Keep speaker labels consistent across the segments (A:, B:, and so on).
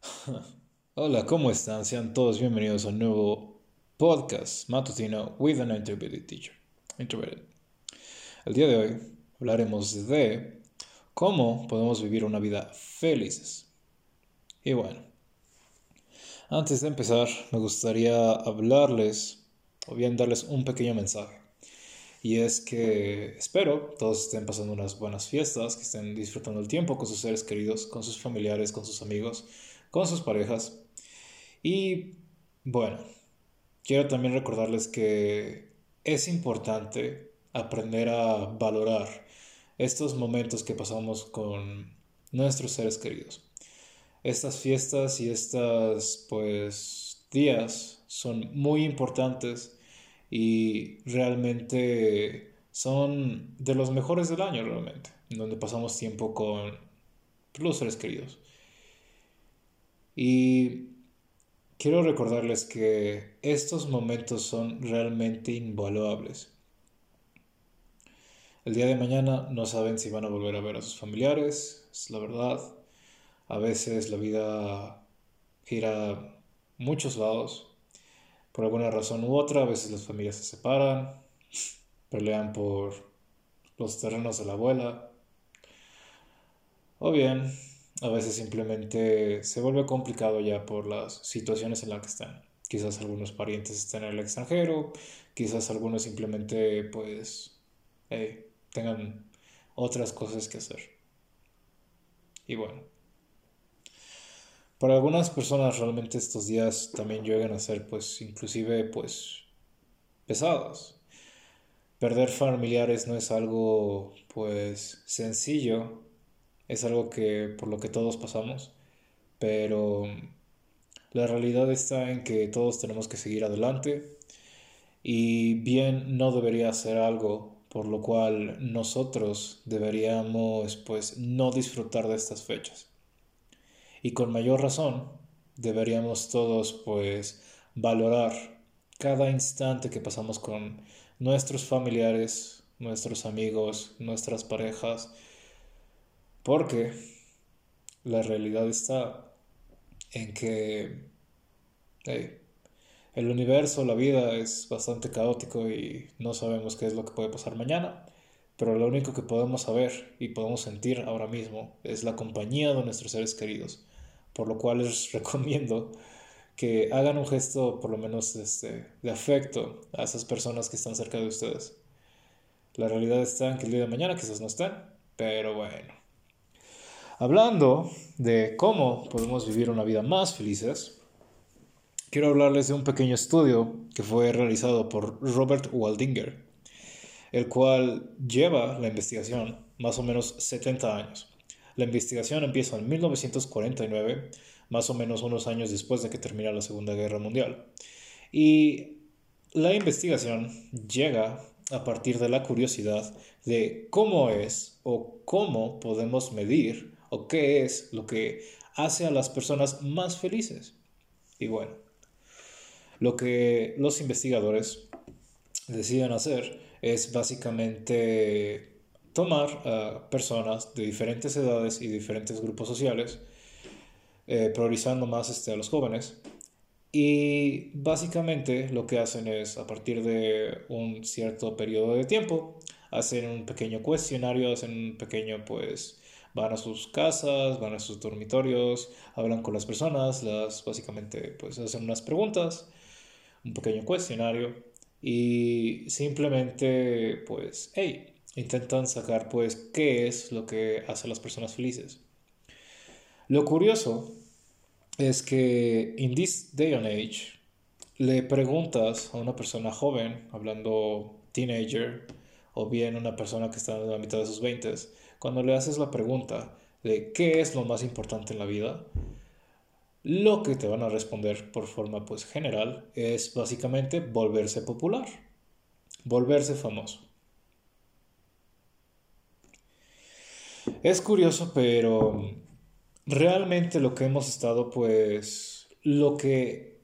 A: Hola, ¿cómo están? Sean todos bienvenidos a un nuevo podcast matutino with an introverted teacher. Introverted. El día de hoy hablaremos de cómo podemos vivir una vida felices. Y bueno, antes de empezar, me gustaría hablarles o bien darles un pequeño mensaje. Y es que espero todos estén pasando unas buenas fiestas, que estén disfrutando el tiempo con sus seres queridos, con sus familiares, con sus amigos, con sus parejas. Y bueno, quiero también recordarles que es importante aprender a valorar estos momentos que pasamos con nuestros seres queridos. Estas fiestas y estas pues días son muy importantes y realmente son de los mejores del año realmente, donde pasamos tiempo con los seres queridos. Y quiero recordarles que estos momentos son realmente invaluables. El día de mañana no saben si van a volver a ver a sus familiares, es la verdad. A veces la vida gira muchos lados por alguna razón u otra, a veces las familias se separan, pelean por los terrenos de la abuela, o bien a veces simplemente se vuelve complicado ya por las situaciones en las que están. Quizás algunos parientes estén en el extranjero, quizás algunos simplemente pues tengan otras cosas que hacer. Y bueno, para algunas personas realmente estos días también llegan a ser pues inclusive pues pesados. Perder familiares no es algo pues sencillo, es algo que por lo que todos pasamos, pero la realidad está en que todos tenemos que seguir adelante y bien no debería ser algo por lo cual nosotros deberíamos pues no disfrutar de estas fechas. Y con mayor razón deberíamos todos pues valorar cada instante que pasamos con nuestros familiares, nuestros amigos, nuestras parejas, porque la realidad está en que el universo, la vida es bastante caótico y no sabemos qué es lo que puede pasar mañana pero lo único que podemos saber y podemos sentir ahora mismo es la compañía de nuestros seres queridos, por lo cual les recomiendo que hagan un gesto por lo menos este, de afecto a esas personas que están cerca de ustedes. La realidad está en que el día de mañana quizás no estén, pero bueno. Hablando de cómo podemos vivir una vida más felices, quiero hablarles de un pequeño estudio que fue realizado por Robert Waldinger el cual lleva la investigación más o menos 70 años. La investigación empieza en 1949, más o menos unos años después de que termina la Segunda Guerra Mundial. Y la investigación llega a partir de la curiosidad de cómo es o cómo podemos medir o qué es lo que hace a las personas más felices. Y bueno, lo que los investigadores deciden hacer es básicamente tomar a personas de diferentes edades y diferentes grupos sociales, eh, priorizando más este, a los jóvenes. Y básicamente lo que hacen es, a partir de un cierto periodo de tiempo, hacen un pequeño cuestionario, hacen un pequeño, pues, van a sus casas, van a sus dormitorios, hablan con las personas, las básicamente, pues, hacen unas preguntas, un pequeño cuestionario y simplemente pues, hey, intentan sacar pues qué es lo que hace a las personas felices. Lo curioso es que in this day and age le preguntas a una persona joven, hablando teenager, o bien una persona que está en la mitad de sus 20, cuando le haces la pregunta de qué es lo más importante en la vida, lo que te van a responder por forma pues general es básicamente volverse popular, volverse famoso. Es curioso, pero realmente lo que hemos estado pues lo que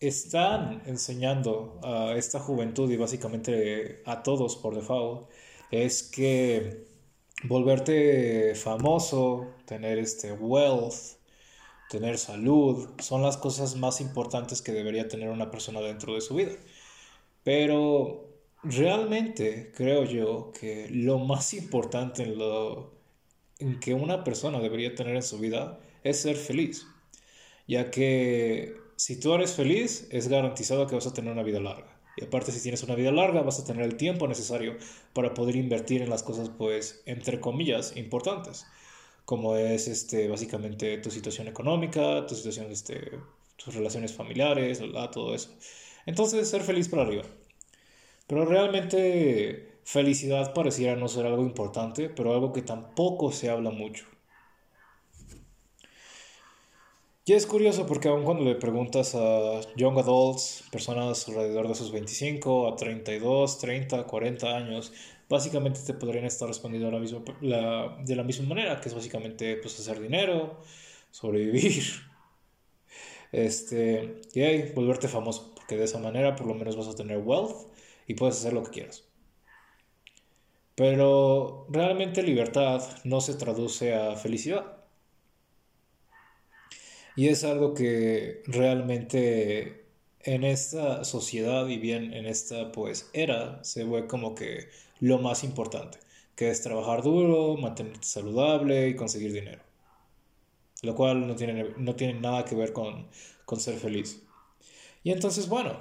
A: están enseñando a esta juventud y básicamente a todos por default es que volverte famoso, tener este wealth, tener salud, son las cosas más importantes que debería tener una persona dentro de su vida. Pero realmente creo yo que lo más importante en lo que una persona debería tener en su vida es ser feliz, ya que si tú eres feliz es garantizado que vas a tener una vida larga. Y aparte si tienes una vida larga vas a tener el tiempo necesario para poder invertir en las cosas pues entre comillas importantes, como es este básicamente tu situación económica, tu situación este tus relaciones familiares, todo eso. Entonces ser feliz para arriba. Pero realmente felicidad pareciera no ser algo importante, pero algo que tampoco se habla mucho. Y es curioso porque aun cuando le preguntas a young adults, personas alrededor de sus 25 a 32, 30, 40 años, básicamente te podrían estar respondiendo de la misma manera, que es básicamente pues, hacer dinero, sobrevivir, este, y volverte famoso, porque de esa manera por lo menos vas a tener wealth y puedes hacer lo que quieras. Pero realmente libertad no se traduce a felicidad. Y es algo que realmente en esta sociedad y bien en esta pues era se ve como que lo más importante, que es trabajar duro, mantenerte saludable y conseguir dinero. Lo cual no tiene, no tiene nada que ver con, con ser feliz. Y entonces, bueno,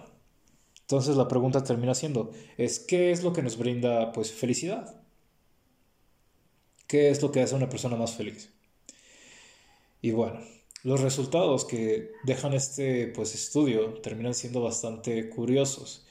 A: entonces la pregunta termina siendo, es ¿qué es lo que nos brinda pues felicidad? ¿Qué es lo que hace a una persona más feliz? Y bueno, los resultados que dejan este pues, estudio terminan siendo bastante curiosos,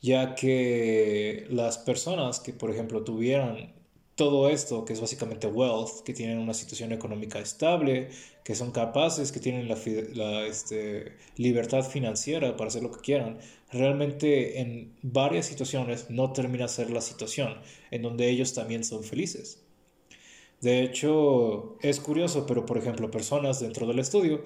A: ya que las personas que, por ejemplo, tuvieran todo esto, que es básicamente wealth, que tienen una situación económica estable, que son capaces, que tienen la, este, libertad financiera para hacer lo que quieran, realmente en varias situaciones no termina ser la situación en donde ellos también son felices. De hecho, es curioso, pero por ejemplo, personas dentro del estudio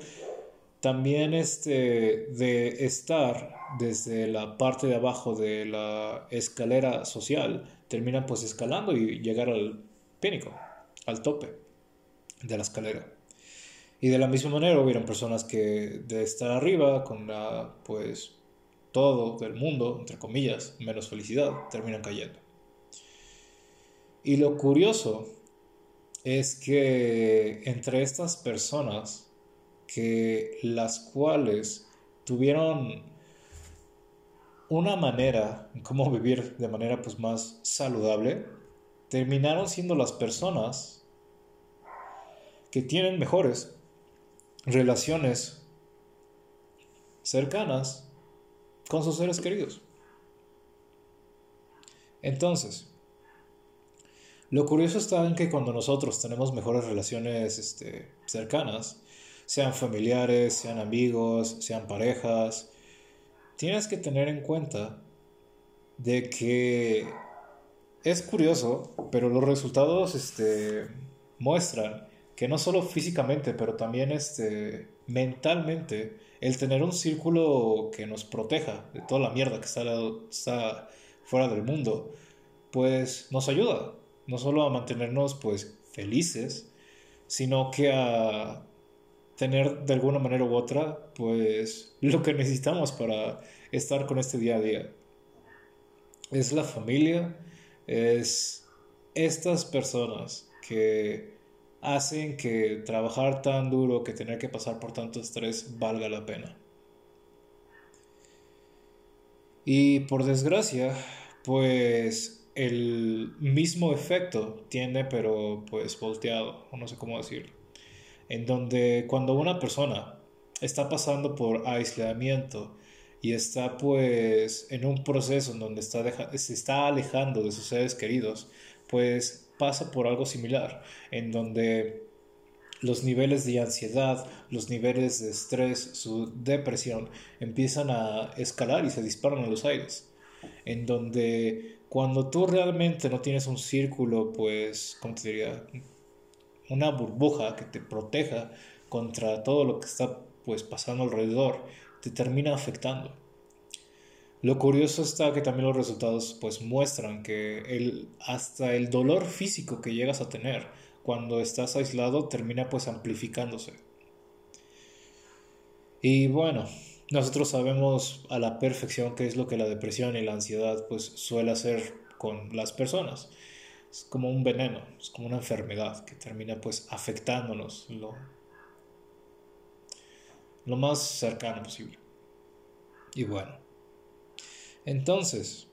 A: también este, de estar desde la parte de abajo de la escalera social, terminan pues escalando y llegar al pínico, al tope de la escalera. Y de la misma manera hubieron personas que de estar arriba con la pues todo del mundo, entre comillas, menos felicidad, terminan cayendo. Y lo curioso es que entre estas personas que las cuales tuvieron una manera cómo vivir de manera pues más saludable terminaron siendo las personas que tienen mejores relaciones cercanas con sus seres queridos. Entonces, lo curioso está en que cuando nosotros tenemos mejores relaciones este, cercanas, sean familiares, sean amigos, sean parejas, tienes que tener en cuenta de que es curioso, pero los resultados este, muestran que no solo físicamente, pero también este, mentalmente, el tener un círculo que nos proteja de toda la mierda que está, está fuera del mundo, pues nos ayuda no solo a mantenernos pues felices, sino que a tener de alguna manera u otra pues lo que necesitamos para estar con este día a día. Es la familia, es estas personas que hacen que trabajar tan duro, que tener que pasar por tanto estrés valga la pena. Y por desgracia, pues el mismo efecto tiene pero pues volteado, o no sé cómo decirlo, en donde cuando una persona está pasando por aislamiento y está pues en un proceso en donde está se está alejando de sus seres queridos, pues pasa por algo similar, en donde los niveles de ansiedad, los niveles de estrés, su depresión empiezan a escalar y se disparan a los aires, en donde cuando tú realmente no tienes un círculo, pues, ¿cómo te diría? Una burbuja que te proteja contra todo lo que está pues pasando alrededor, te termina afectando. Lo curioso está que también los resultados pues muestran que el, hasta el dolor físico que llegas a tener cuando estás aislado termina pues amplificándose. Y bueno, nosotros sabemos a la perfección qué es lo que la depresión y la ansiedad pues suele hacer con las personas. Es como un veneno, es como una enfermedad que termina pues afectándonos lo, lo más cercano posible. Y bueno, entonces,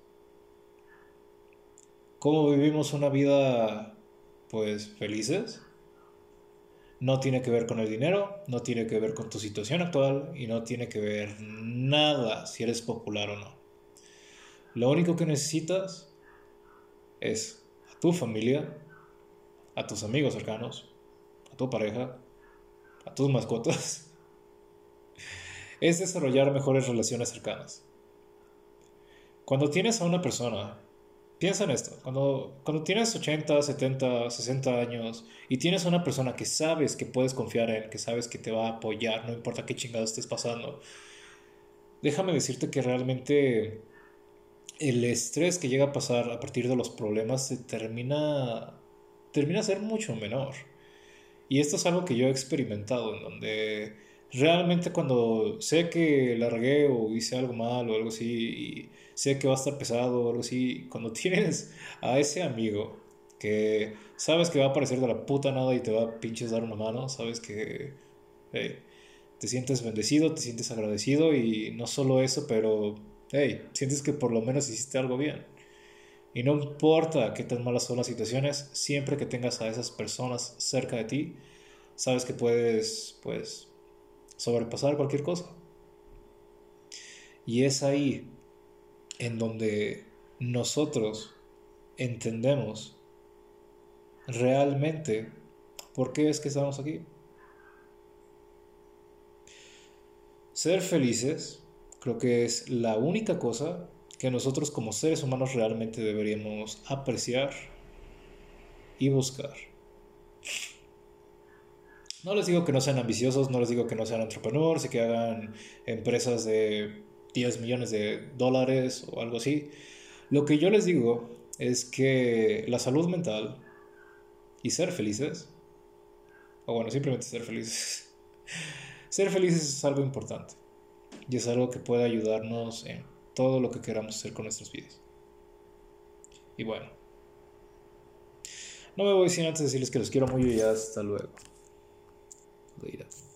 A: ¿cómo vivimos una vida pues felices? No tiene que ver con el dinero, no tiene que ver con tu situación actual y no tiene que ver nada si eres popular o no. Lo único que necesitas es a tu familia, a tus amigos cercanos, a tu pareja, a tus mascotas. Es desarrollar mejores relaciones cercanas. Cuando tienes a una persona Piensa en esto, cuando, cuando tienes 80, 70, 60 años y tienes una persona que sabes que puedes confiar en, que sabes que te va a apoyar, no importa qué chingado estés pasando, déjame decirte que realmente el estrés que llega a pasar a partir de los problemas se termina, termina a ser mucho menor. Y esto es algo que yo he experimentado, en donde realmente cuando sé que largué o hice algo mal o algo así y sé que va a estar pesado o algo así, cuando tienes a ese amigo que sabes que va a aparecer de la puta nada y te va a pinches dar una mano, sabes que te sientes bendecido, te sientes agradecido y no solo eso, pero hey, sientes que por lo menos hiciste algo bien. Y no importa qué tan malas son las situaciones, siempre que tengas a esas personas cerca de ti, sabes que puedes, pues, sobrepasar cualquier cosa. Y es ahí en donde nosotros entendemos realmente por qué es que estamos aquí. Ser felices creo que es la única cosa que nosotros como seres humanos realmente deberíamos apreciar y buscar. No les digo que no sean ambiciosos, no les digo que no sean entrepreneurs y que hagan empresas de 10 millones de dólares o algo así. Lo que yo les digo es que la salud mental y ser felices, o bueno, simplemente ser felices, ser felices es algo importante y es algo que puede ayudarnos en todo lo que queramos hacer con nuestras vidas. Y bueno, no me voy sin antes decirles que los quiero mucho y hasta luego. 離脱